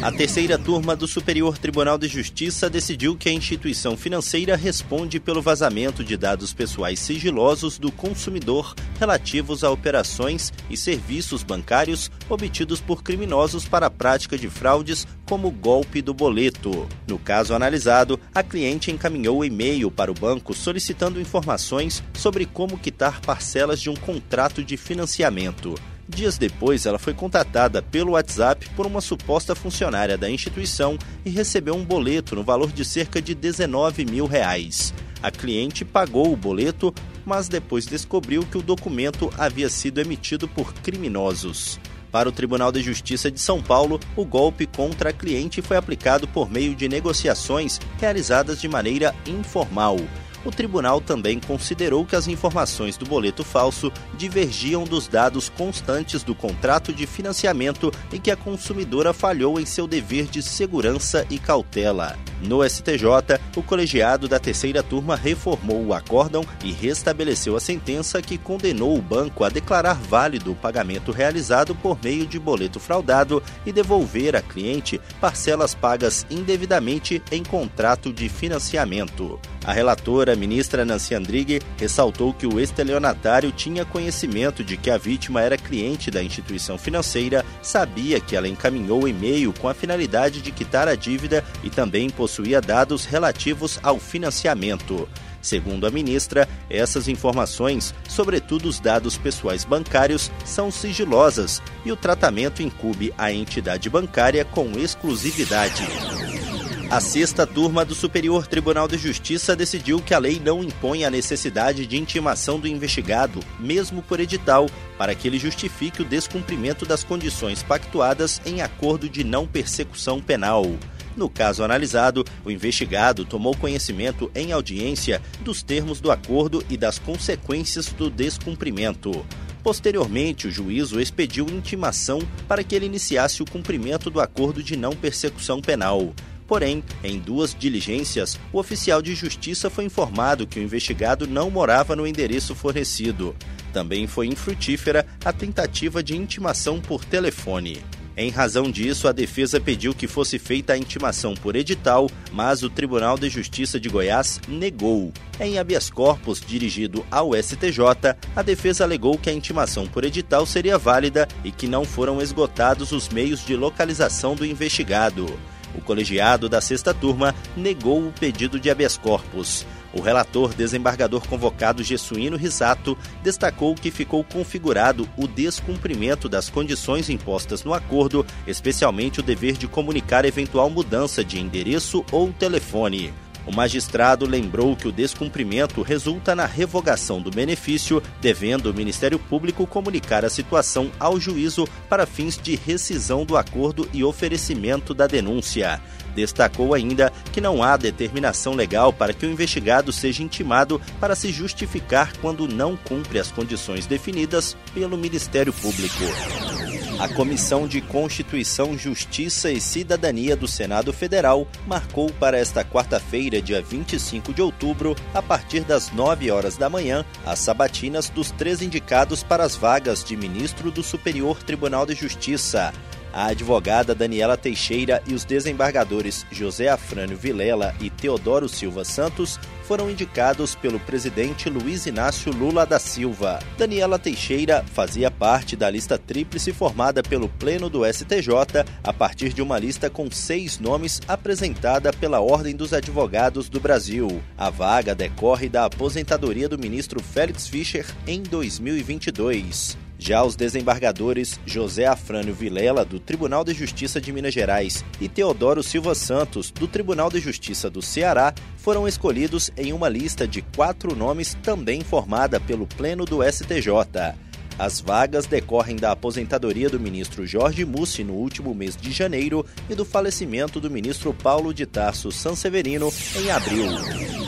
A terceira turma do Superior Tribunal de Justiça decidiu que a instituição financeira responde pelo vazamento de dados pessoais sigilosos do consumidor relativos a operações e serviços bancários obtidos por criminosos para a prática de fraudes como golpe do boleto. No caso analisado, a cliente encaminhou e-mail para o banco solicitando informações sobre como quitar parcelas de um contrato de financiamento. Dias depois, ela foi contatada pelo WhatsApp por uma suposta funcionária da instituição e recebeu um boleto no valor de cerca de 19 mil reais. A cliente pagou o boleto, mas depois descobriu que o documento havia sido emitido por criminosos. Para o Tribunal de Justiça de São Paulo, o golpe contra a cliente foi aplicado por meio de negociações realizadas de maneira informal o tribunal também considerou que as informações do boleto falso divergiam dos dados constantes do contrato de financiamento e que a consumidora falhou em seu dever de segurança e cautela. No STJ, o colegiado da terceira turma reformou o acórdão e restabeleceu a sentença que condenou o banco a declarar válido o pagamento realizado por meio de boleto fraudado e devolver à cliente parcelas pagas indevidamente em contrato de financiamento. A relatora, a ministra Nancy Andrighi, ressaltou que o estelionatário tinha conhecimento de que a vítima era cliente da instituição financeira, sabia que ela encaminhou o e-mail com a finalidade de quitar a dívida e também possuía dados relativos ao financiamento. Segundo a ministra, essas informações, sobretudo os dados pessoais bancários, são sigilosas e o tratamento incube a entidade bancária com exclusividade. A sexta turma do Superior Tribunal de Justiça decidiu que a lei não impõe a necessidade de intimação do investigado, mesmo por edital, para que ele justifique o descumprimento das condições pactuadas em acordo de não persecução penal. No caso analisado, o investigado tomou conhecimento em audiência dos termos do acordo e das consequências do descumprimento. Posteriormente, o juízo expediu intimação para que ele iniciasse o cumprimento do acordo de não persecução penal. Porém, em duas diligências, o oficial de justiça foi informado que o investigado não morava no endereço fornecido. Também foi infrutífera a tentativa de intimação por telefone. Em razão disso, a defesa pediu que fosse feita a intimação por edital, mas o Tribunal de Justiça de Goiás negou. Em habeas corpus dirigido ao STJ, a defesa alegou que a intimação por edital seria válida e que não foram esgotados os meios de localização do investigado. O colegiado da sexta turma negou o pedido de habeas corpus. O relator desembargador convocado Gessuíno Risato destacou que ficou configurado o descumprimento das condições impostas no acordo, especialmente o dever de comunicar eventual mudança de endereço ou telefone. O magistrado lembrou que o descumprimento resulta na revogação do benefício, devendo o Ministério Público comunicar a situação ao juízo para fins de rescisão do acordo e oferecimento da denúncia. Destacou ainda que não há determinação legal para que o investigado seja intimado para se justificar quando não cumpre as condições definidas pelo Ministério Público. A Comissão de Constituição, Justiça e Cidadania do Senado Federal marcou para esta quarta-feira, dia 25 de outubro, a partir das 9 horas da manhã, as sabatinas dos três indicados para as vagas de ministro do Superior Tribunal de Justiça a advogada Daniela Teixeira e os desembargadores José Afrânio Vilela e Teodoro Silva Santos foram indicados pelo presidente Luiz Inácio Lula da Silva. Daniela Teixeira fazia parte da lista tríplice formada pelo Pleno do STJ a partir de uma lista com seis nomes apresentada pela Ordem dos Advogados do Brasil. A vaga decorre da aposentadoria do ministro Félix Fischer em 2022. Já os desembargadores José Afrânio Vilela, do Tribunal de Justiça de Minas Gerais, e Teodoro Silva Santos, do Tribunal de Justiça do Ceará, foram escolhidos em uma lista de quatro nomes também formada pelo Pleno do STJ. As vagas decorrem da aposentadoria do ministro Jorge Mussi no último mês de janeiro e do falecimento do ministro Paulo de Tarso Sanseverino em abril.